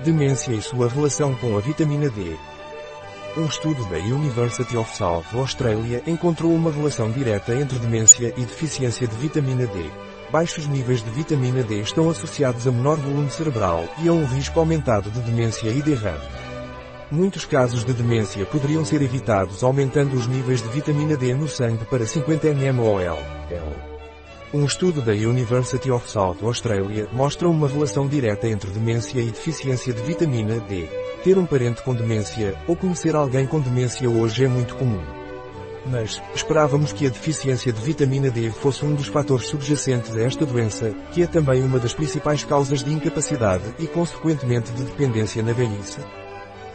Demência e sua relação com a vitamina D. Um estudo da University of South Australia encontrou uma relação direta entre demência e deficiência de vitamina D. Baixos níveis de vitamina D estão associados a menor volume cerebral e a um risco aumentado de demência e derrame. Muitos casos de demência poderiam ser evitados aumentando os níveis de vitamina D no sangue para 50 mmol. Um estudo da University of South Australia mostra uma relação direta entre demência e deficiência de vitamina D. Ter um parente com demência, ou conhecer alguém com demência hoje é muito comum. Mas, esperávamos que a deficiência de vitamina D fosse um dos fatores subjacentes a esta doença, que é também uma das principais causas de incapacidade e consequentemente de dependência na velhice?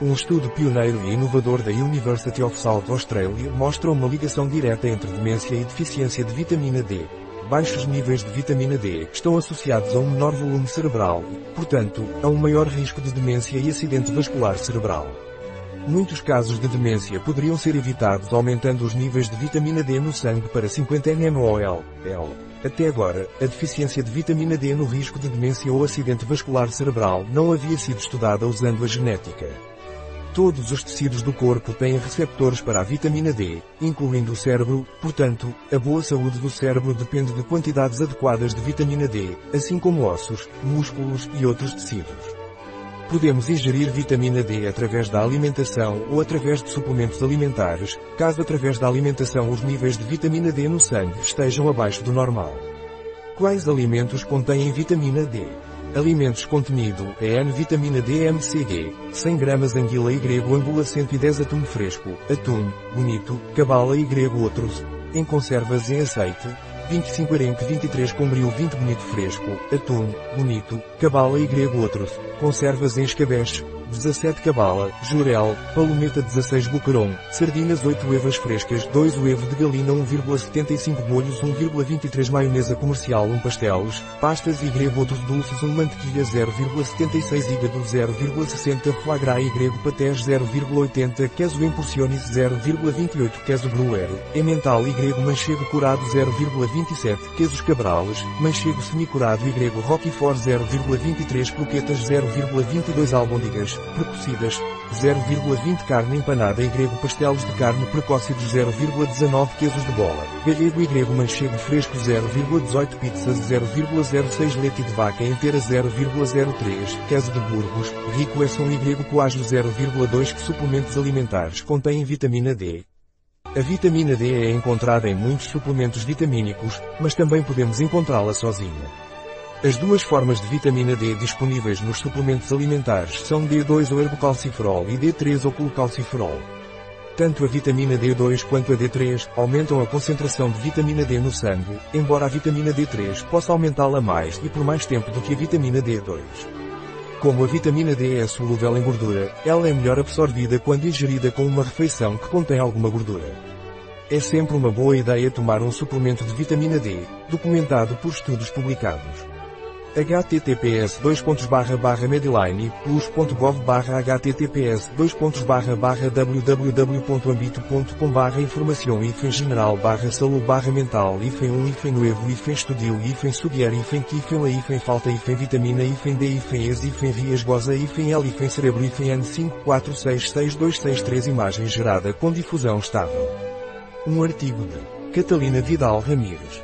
Um estudo pioneiro e inovador da University of South Australia mostra uma ligação direta entre demência e deficiência de vitamina D baixos níveis de vitamina D estão associados a um menor volume cerebral portanto, a um maior risco de demência e acidente vascular cerebral. Muitos casos de demência poderiam ser evitados aumentando os níveis de vitamina D no sangue para 50 mmol. Até agora, a deficiência de vitamina D no risco de demência ou acidente vascular cerebral não havia sido estudada usando a genética. Todos os tecidos do corpo têm receptores para a vitamina D, incluindo o cérebro, portanto, a boa saúde do cérebro depende de quantidades adequadas de vitamina D, assim como ossos, músculos e outros tecidos. Podemos ingerir vitamina D através da alimentação ou através de suplementos alimentares, caso através da alimentação os níveis de vitamina D no sangue estejam abaixo do normal. Quais alimentos contêm vitamina D? Alimentos contenido EN vitamina D MCG, 100 gramas anguila e grego angula 110 atum fresco, atum, bonito, cabala e grego outros, em conservas em azeite, 25 arenque 23 combril 20 bonito fresco, atum, bonito, cabala e grego outros, conservas em escabeche, 17 cabala, jurel, palometa 16 bucaron, sardinhas 8 evas frescas, 2 uevo de galina 1,75 molhos 1,23 maionesa comercial 1 pastelos, pastas e grego outros dulces 1 mantequilha 0,76 hígado 0,60 foie gras e grego patés 0,80 queso em porções 0,28 queso gruer, emmental e grego manchego curado 0,27 quesos cabrales, manchego semicurado e grego roquefort 0,23 croquetas 0,22 albôndigas, precocidas, 0,20 carne empanada e grego pastelos de carne precócidos 0,19 queijos de bola, galego e grego manchego fresco 0,18 pizzas 0,06 leite de vaca inteira 0,03 queso de burgos, rico é som e grego coágio 0,2 que suplementos alimentares contêm vitamina D. A vitamina D é encontrada em muitos suplementos vitamínicos, mas também podemos encontrá-la sozinha. As duas formas de vitamina D disponíveis nos suplementos alimentares são D2 ou herbocalciferol e D3 ou colocalciferol. Tanto a vitamina D2 quanto a D3 aumentam a concentração de vitamina D no sangue, embora a vitamina D3 possa aumentá-la mais e por mais tempo do que a vitamina D2. Como a vitamina D é solúvel em gordura, ela é melhor absorvida quando ingerida com uma refeição que contém alguma gordura. É sempre uma boa ideia tomar um suplemento de vitamina D, documentado por estudos publicados https medlineplus.gov https www.ambito.com informação hífen general barra saúde barra mental hífen 1 hífen novo hífen estudio hífen subier hífen hífen la hífen falta hífen vitamina hífen D hífen ex hífen rias goza hífen L hífen cerebro hífen N 54666263 imagem gerada com difusão estável. Um artigo de Catalina Vidal Ramírez,